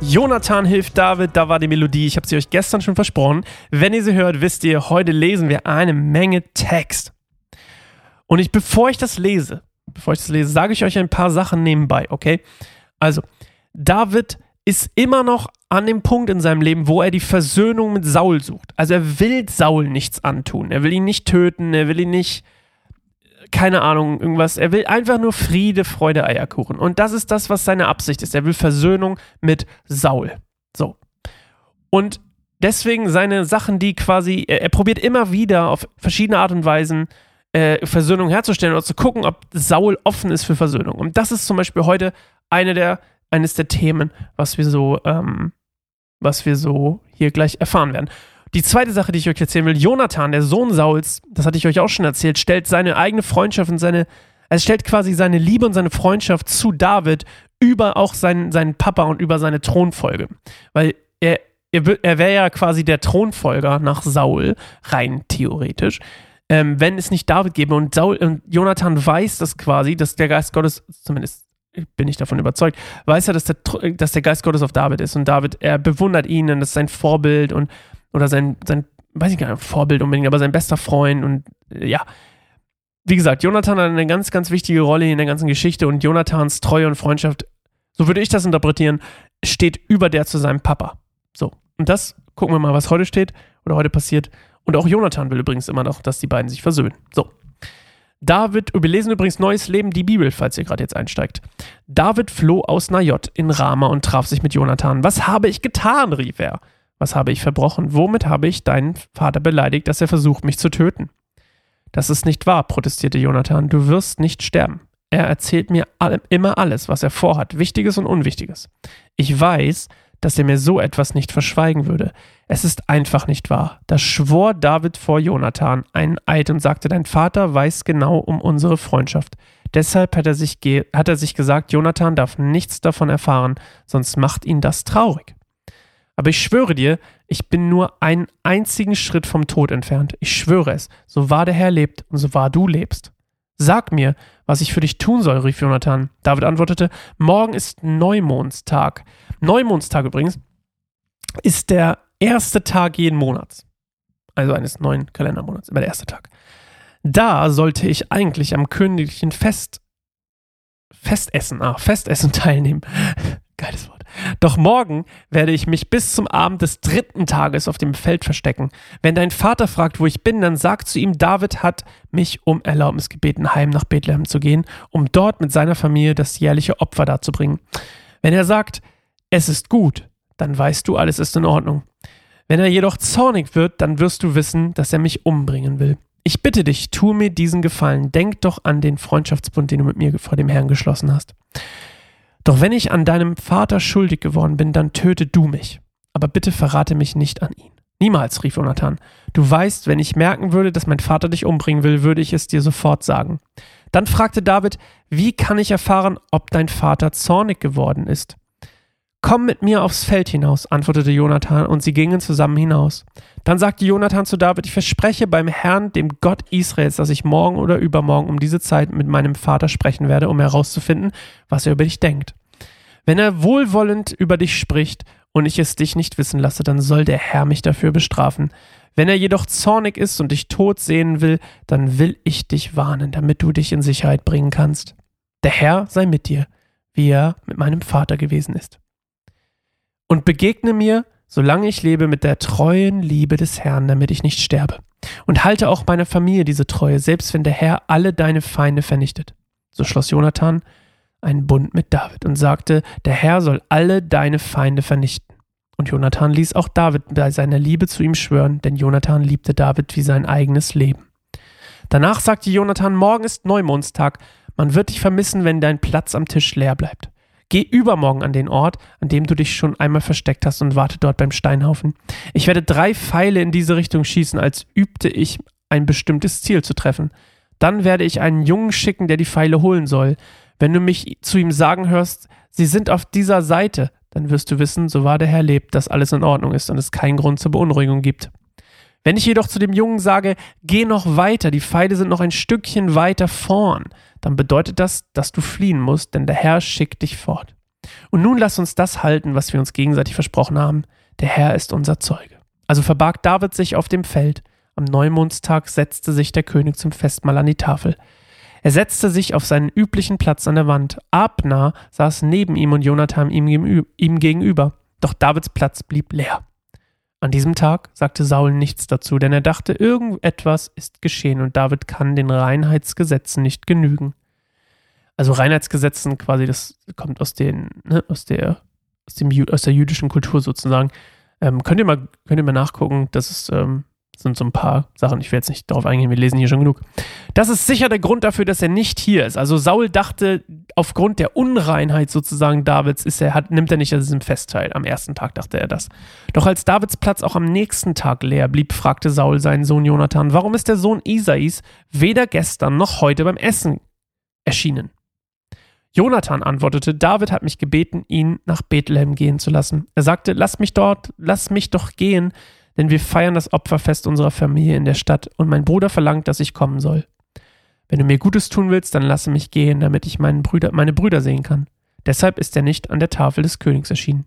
Jonathan hilft David, da war die Melodie. Ich habe sie euch gestern schon versprochen. Wenn ihr sie hört, wisst ihr, heute lesen wir eine Menge Text. Und ich, bevor ich das lese, bevor ich das lese, sage ich euch ein paar Sachen nebenbei, okay? Also, David ist immer noch an dem Punkt in seinem Leben, wo er die Versöhnung mit Saul sucht. Also er will Saul nichts antun. Er will ihn nicht töten, er will ihn nicht keine Ahnung, irgendwas. Er will einfach nur Friede, Freude, Eierkuchen. Und das ist das, was seine Absicht ist. Er will Versöhnung mit Saul. So. Und deswegen seine Sachen, die quasi, er, er probiert immer wieder auf verschiedene Art und Weisen äh, Versöhnung herzustellen oder zu gucken, ob Saul offen ist für Versöhnung. Und das ist zum Beispiel heute eine der, eines der Themen, was wir so, ähm, was wir so hier gleich erfahren werden. Die zweite Sache, die ich euch erzählen will, Jonathan, der Sohn Sauls, das hatte ich euch auch schon erzählt, stellt seine eigene Freundschaft und seine, er stellt quasi seine Liebe und seine Freundschaft zu David über auch seinen, seinen Papa und über seine Thronfolge. Weil er, er, er wäre ja quasi der Thronfolger nach Saul, rein theoretisch, ähm, wenn es nicht David gäbe. Und, Saul, und Jonathan weiß das quasi, dass der Geist Gottes, zumindest bin ich davon überzeugt, weiß er, dass der, dass der Geist Gottes auf David ist. Und David, er bewundert ihn und das ist sein Vorbild und oder sein, sein, weiß ich gar nicht, Vorbild unbedingt, aber sein bester Freund und äh, ja. Wie gesagt, Jonathan hat eine ganz, ganz wichtige Rolle in der ganzen Geschichte und Jonathans Treue und Freundschaft, so würde ich das interpretieren, steht über der zu seinem Papa. So. Und das gucken wir mal, was heute steht oder heute passiert. Und auch Jonathan will übrigens immer noch, dass die beiden sich versöhnen. So. David, wir lesen übrigens Neues Leben, die Bibel, falls ihr gerade jetzt einsteigt. David floh aus Najot in Rama und traf sich mit Jonathan. Was habe ich getan? rief er. Was habe ich verbrochen? Womit habe ich deinen Vater beleidigt, dass er versucht, mich zu töten? Das ist nicht wahr, protestierte Jonathan. Du wirst nicht sterben. Er erzählt mir all, immer alles, was er vorhat, Wichtiges und Unwichtiges. Ich weiß, dass er mir so etwas nicht verschweigen würde. Es ist einfach nicht wahr. Da schwor David vor Jonathan einen Eid und sagte, dein Vater weiß genau um unsere Freundschaft. Deshalb hat er sich, hat er sich gesagt, Jonathan darf nichts davon erfahren, sonst macht ihn das traurig. Aber ich schwöre dir, ich bin nur einen einzigen Schritt vom Tod entfernt. Ich schwöre es. So wahr der Herr lebt und so wahr du lebst. Sag mir, was ich für dich tun soll, rief Jonathan. David antwortete, morgen ist Neumondstag. Neumondstag übrigens ist der erste Tag jeden Monats. Also eines neuen Kalendermonats, immer der erste Tag. Da sollte ich eigentlich am königlichen Fest Festessen, ah, Festessen teilnehmen. Geiles Wort. Doch morgen werde ich mich bis zum Abend des dritten Tages auf dem Feld verstecken. Wenn dein Vater fragt, wo ich bin, dann sag zu ihm, David hat mich um Erlaubnis gebeten, heim nach Bethlehem zu gehen, um dort mit seiner Familie das jährliche Opfer darzubringen. Wenn er sagt, es ist gut, dann weißt du, alles ist in Ordnung. Wenn er jedoch zornig wird, dann wirst du wissen, dass er mich umbringen will. Ich bitte dich, tu mir diesen Gefallen. Denk doch an den Freundschaftsbund, den du mit mir vor dem Herrn geschlossen hast. Doch wenn ich an deinem Vater schuldig geworden bin, dann töte du mich. Aber bitte verrate mich nicht an ihn. Niemals, rief Jonathan. Du weißt, wenn ich merken würde, dass mein Vater dich umbringen will, würde ich es dir sofort sagen. Dann fragte David, wie kann ich erfahren, ob dein Vater zornig geworden ist? Komm mit mir aufs Feld hinaus, antwortete Jonathan, und sie gingen zusammen hinaus. Dann sagte Jonathan zu David, ich verspreche beim Herrn, dem Gott Israels, dass ich morgen oder übermorgen um diese Zeit mit meinem Vater sprechen werde, um herauszufinden, was er über dich denkt. Wenn er wohlwollend über dich spricht und ich es dich nicht wissen lasse, dann soll der Herr mich dafür bestrafen. Wenn er jedoch zornig ist und dich tot sehen will, dann will ich dich warnen, damit du dich in Sicherheit bringen kannst. Der Herr sei mit dir, wie er mit meinem Vater gewesen ist und begegne mir, solange ich lebe, mit der treuen Liebe des Herrn, damit ich nicht sterbe. Und halte auch meiner Familie diese Treue, selbst wenn der Herr alle deine Feinde vernichtet. So schloss Jonathan einen Bund mit David und sagte, der Herr soll alle deine Feinde vernichten. Und Jonathan ließ auch David bei seiner Liebe zu ihm schwören, denn Jonathan liebte David wie sein eigenes Leben. Danach sagte Jonathan, morgen ist Neumondstag, man wird dich vermissen, wenn dein Platz am Tisch leer bleibt. Geh übermorgen an den Ort, an dem du dich schon einmal versteckt hast und warte dort beim Steinhaufen. Ich werde drei Pfeile in diese Richtung schießen, als übte ich ein bestimmtes Ziel zu treffen. Dann werde ich einen Jungen schicken, der die Pfeile holen soll. Wenn du mich zu ihm sagen hörst, sie sind auf dieser Seite, dann wirst du wissen, so wahr der Herr lebt, dass alles in Ordnung ist und es keinen Grund zur Beunruhigung gibt. Wenn ich jedoch zu dem Jungen sage, geh noch weiter, die Pfeile sind noch ein Stückchen weiter vorn, dann bedeutet das, dass du fliehen musst, denn der Herr schickt dich fort. Und nun lass uns das halten, was wir uns gegenseitig versprochen haben. Der Herr ist unser Zeuge. Also verbarg David sich auf dem Feld. Am Neumondstag setzte sich der König zum Festmahl an die Tafel. Er setzte sich auf seinen üblichen Platz an der Wand. Abner saß neben ihm und Jonathan ihm, ihm gegenüber. Doch Davids Platz blieb leer. An diesem Tag sagte Saul nichts dazu, denn er dachte, irgendetwas ist geschehen und David kann den Reinheitsgesetzen nicht genügen. Also Reinheitsgesetzen quasi, das kommt aus den, ne, aus der, aus dem, aus der jüdischen Kultur sozusagen. Ähm, könnt ihr mal, könnt ihr mal nachgucken, das ist, ähm, sind so ein paar Sachen, ich will jetzt nicht darauf eingehen, wir lesen hier schon genug. Das ist sicher der Grund dafür, dass er nicht hier ist. Also Saul dachte, aufgrund der Unreinheit sozusagen Davids ist er, hat, nimmt er nicht an diesem Fest teil. Am ersten Tag dachte er das. Doch als Davids Platz auch am nächsten Tag leer blieb, fragte Saul seinen Sohn Jonathan, warum ist der Sohn Isais weder gestern noch heute beim Essen erschienen? Jonathan antwortete, David hat mich gebeten, ihn nach Bethlehem gehen zu lassen. Er sagte, lass mich dort, lass mich doch gehen, denn wir feiern das Opferfest unserer Familie in der Stadt und mein Bruder verlangt, dass ich kommen soll. Wenn du mir Gutes tun willst, dann lasse mich gehen, damit ich Brüder, meine Brüder sehen kann. Deshalb ist er nicht an der Tafel des Königs erschienen.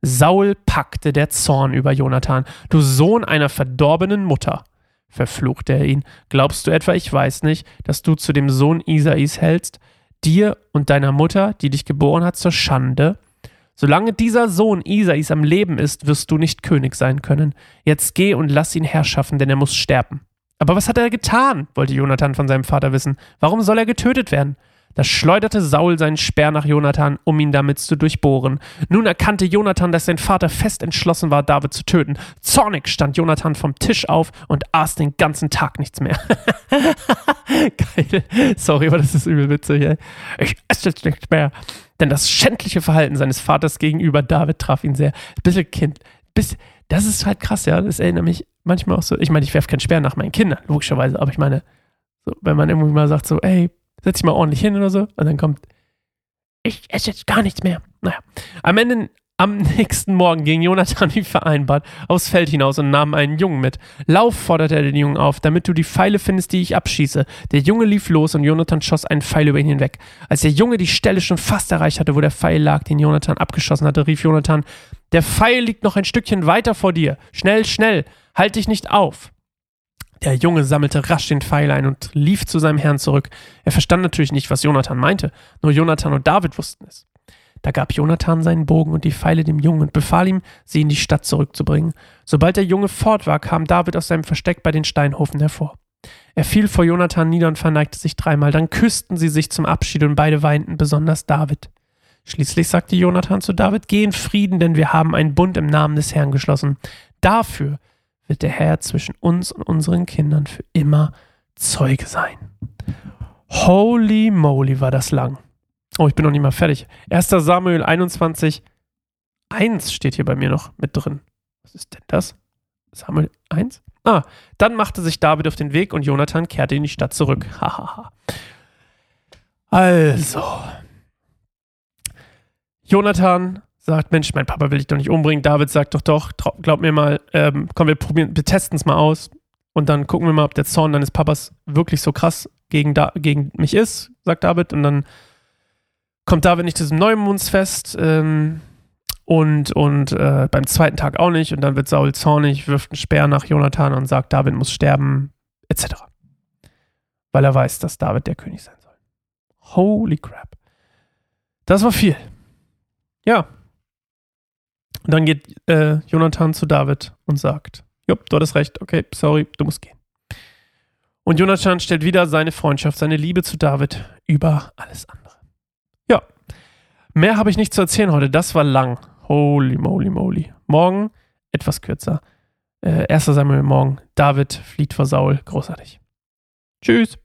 Saul packte der Zorn über Jonathan. Du Sohn einer verdorbenen Mutter, verfluchte er ihn. Glaubst du etwa, ich weiß nicht, dass du zu dem Sohn Isais hältst? dir und deiner Mutter, die dich geboren hat, zur Schande. Solange dieser Sohn Isais am Leben ist, wirst du nicht König sein können. Jetzt geh und lass ihn herrschaffen, denn er muss sterben. Aber was hat er getan? wollte Jonathan von seinem Vater wissen. Warum soll er getötet werden? Da schleuderte Saul seinen Speer nach Jonathan, um ihn damit zu durchbohren. Nun erkannte Jonathan, dass sein Vater fest entschlossen war, David zu töten. Zornig stand Jonathan vom Tisch auf und aß den ganzen Tag nichts mehr. Geil. Sorry, aber das ist übel witzig, ey. Ich esse jetzt nichts mehr. Denn das schändliche Verhalten seines Vaters gegenüber David traf ihn sehr. Bisschen Kind. Bis, das ist halt krass, ja. Das erinnert mich manchmal auch so. Ich meine, ich werfe keinen Speer nach meinen Kindern, logischerweise. Aber ich meine, so, wenn man irgendwie mal sagt so, ey, setz dich mal ordentlich hin oder so. Und dann kommt, ich esse jetzt gar nichts mehr. Naja, am Ende, am nächsten Morgen ging Jonathan wie vereinbart aufs Feld hinaus und nahm einen Jungen mit. Lauf, forderte er den Jungen auf, damit du die Pfeile findest, die ich abschieße. Der Junge lief los und Jonathan schoss einen Pfeil über ihn hinweg. Als der Junge die Stelle schon fast erreicht hatte, wo der Pfeil lag, den Jonathan abgeschossen hatte, rief Jonathan, der Pfeil liegt noch ein Stückchen weiter vor dir. Schnell, schnell, halt dich nicht auf. Der Junge sammelte rasch den Pfeil ein und lief zu seinem Herrn zurück. Er verstand natürlich nicht, was Jonathan meinte, nur Jonathan und David wussten es. Da gab Jonathan seinen Bogen und die Pfeile dem Jungen und befahl ihm, sie in die Stadt zurückzubringen. Sobald der Junge fort war, kam David aus seinem Versteck bei den Steinhofen hervor. Er fiel vor Jonathan nieder und verneigte sich dreimal. Dann küssten sie sich zum Abschied und beide weinten, besonders David. Schließlich sagte Jonathan zu David: Geh in Frieden, denn wir haben einen Bund im Namen des Herrn geschlossen. Dafür wird der Herr zwischen uns und unseren Kindern für immer Zeuge sein. Holy moly, war das lang. Oh, ich bin noch nicht mal fertig. 1. Samuel 21, 1 steht hier bei mir noch mit drin. Was ist denn das? Samuel 1? Ah, dann machte sich David auf den Weg und Jonathan kehrte in die Stadt zurück. Hahaha. also. Jonathan sagt, Mensch, mein Papa will dich doch nicht umbringen. David sagt doch doch, glaub mir mal, ähm, komm, wir probieren, wir testen es mal aus und dann gucken wir mal, ob der Zorn deines Papas wirklich so krass gegen, da, gegen mich ist, sagt David. Und dann kommt David nicht zu diesem Neumondsfest ähm, und, und äh, beim zweiten Tag auch nicht. Und dann wird Saul zornig, wirft einen Speer nach Jonathan und sagt, David muss sterben, etc. Weil er weiß, dass David der König sein soll. Holy crap. Das war viel. Ja, und dann geht äh, Jonathan zu David und sagt, Jupp, du hattest recht, okay, sorry, du musst gehen. Und Jonathan stellt wieder seine Freundschaft, seine Liebe zu David über alles andere. Mehr habe ich nicht zu erzählen heute. Das war lang. Holy moly moly. Morgen etwas kürzer. Äh, 1. Samuel morgen. David flieht vor Saul. Großartig. Tschüss.